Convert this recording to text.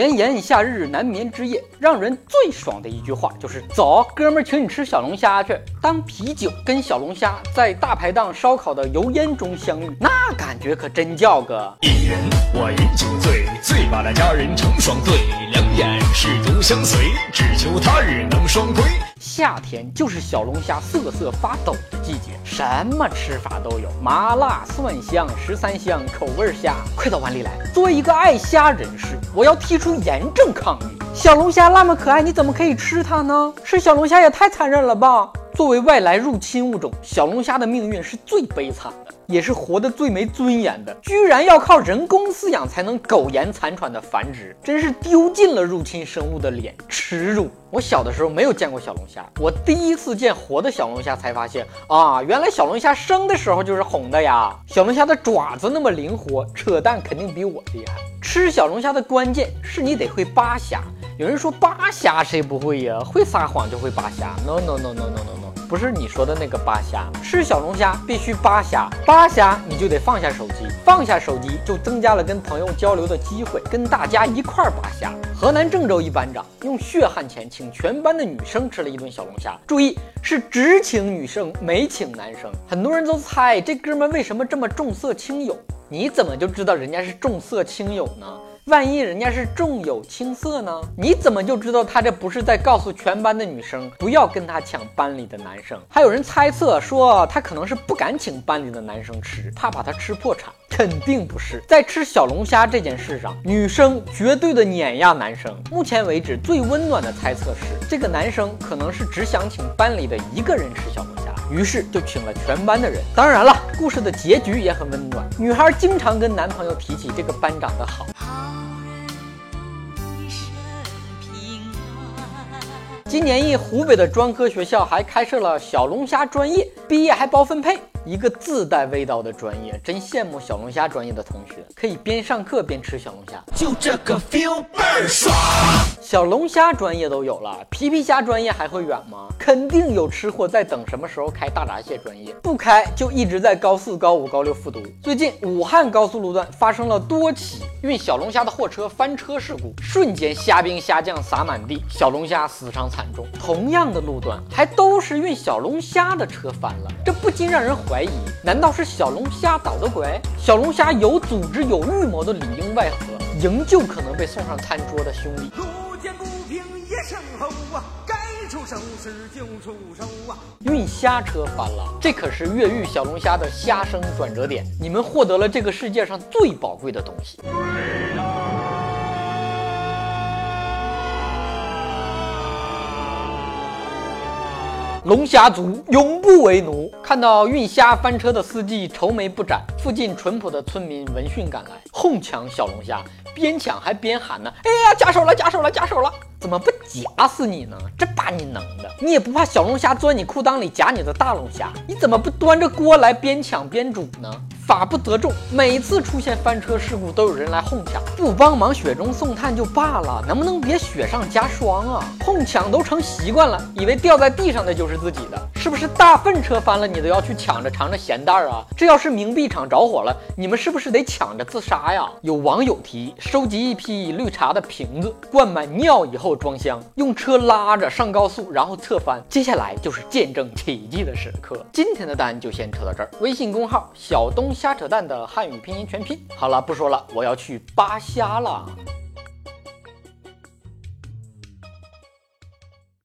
炎炎夏日难眠之夜，让人最爽的一句话就是“走，哥们儿，请你吃小龙虾去”。当啤酒跟小龙虾在大排档烧烤的油烟中相遇，那感觉可真叫个一人我饮酒醉，醉把那佳人成双对，两眼是独相随，只求他日。夏天就是小龙虾瑟瑟发抖的季节，什么吃法都有，麻辣、蒜香、十三香，口味虾。快到碗里来！作为一个爱虾人士，我要提出严正抗议：小龙虾那么可爱，你怎么可以吃它呢？吃小龙虾也太残忍了吧！作为外来入侵物种，小龙虾的命运是最悲惨的。也是活得最没尊严的，居然要靠人工饲养才能苟延残喘的繁殖，真是丢尽了入侵生物的脸，耻辱！我小的时候没有见过小龙虾，我第一次见活的小龙虾才发现啊，原来小龙虾生的时候就是红的呀！小龙虾的爪子那么灵活，扯淡肯定比我厉害。吃小龙虾的关键是你得会扒虾。有人说扒虾谁不会呀？会撒谎就会扒虾？No No No No No No No。不是你说的那个扒虾，吃小龙虾必须扒虾，扒虾你就得放下手机，放下手机就增加了跟朋友交流的机会，跟大家一块儿扒虾。河南郑州一班长用血汗钱请全班的女生吃了一顿小龙虾，注意是只请女生没请男生。很多人都猜这哥们为什么这么重色轻友，你怎么就知道人家是重色轻友呢？万一人家是重有轻色呢？你怎么就知道他这不是在告诉全班的女生不要跟他抢班里的男生？还有人猜测说他可能是不敢请班里的男生吃，怕把他吃破产。肯定不是，在吃小龙虾这件事上，女生绝对的碾压男生。目前为止最温暖的猜测是，这个男生可能是只想请班里的一个人吃小龙虾，于是就请了全班的人。当然了，故事的结局也很温暖，女孩经常跟男朋友提起这个班长的好。今年一湖北的专科学校还开设了小龙虾专业，毕业还包分配。一个自带味道的专业，真羡慕小龙虾专业的同学，可以边上课边吃小龙虾，就这个 feel 倍儿爽。小龙虾专业都有了，皮皮虾专业还会远吗？肯定有吃货在等什么时候开大闸蟹专业，不开就一直在高四、高五、高六复读。最近武汉高速路段发生了多起运小龙虾的货车翻车事故，瞬间虾兵虾将洒满地，小龙虾死伤惨重。同样的路段还都是运小龙虾的车翻了，这不禁让人。怀疑，难道是小龙虾捣的鬼？小龙虾有组织、有预谋的里应外合，营救可能被送上餐桌的兄弟。路见不平一声吼啊，该出手时就出手啊！运虾车翻了，这可是越狱小龙虾的虾生转折点，你们获得了这个世界上最宝贵的东西。龙虾族永不为奴。看到运虾翻车的司机愁眉不展，附近淳朴的村民闻讯赶来，哄抢小龙虾，边抢还边喊呢：“哎呀，夹手了，夹手了，夹手了！怎么不夹死你呢？这把你能的，你也不怕小龙虾钻你裤裆里夹你的大龙虾？你怎么不端着锅来边抢边煮呢？”法不责众，每次出现翻车事故都有人来哄抢，不帮忙雪中送炭就罢了，能不能别雪上加霜啊？哄抢都成习惯了，以为掉在地上的就是自己的，是不是大粪车翻了你都要去抢着尝着咸淡啊？这要是冥币厂着火了，你们是不是得抢着自杀呀？有网友提收集一批绿茶的瓶子，灌满尿以后装箱，用车拉着上高速，然后侧翻，接下来就是见证奇迹的时刻。今天的单就先扯到这儿，微信公号小东。瞎扯淡的汉语拼音全拼。好了，不说了，我要去扒虾了。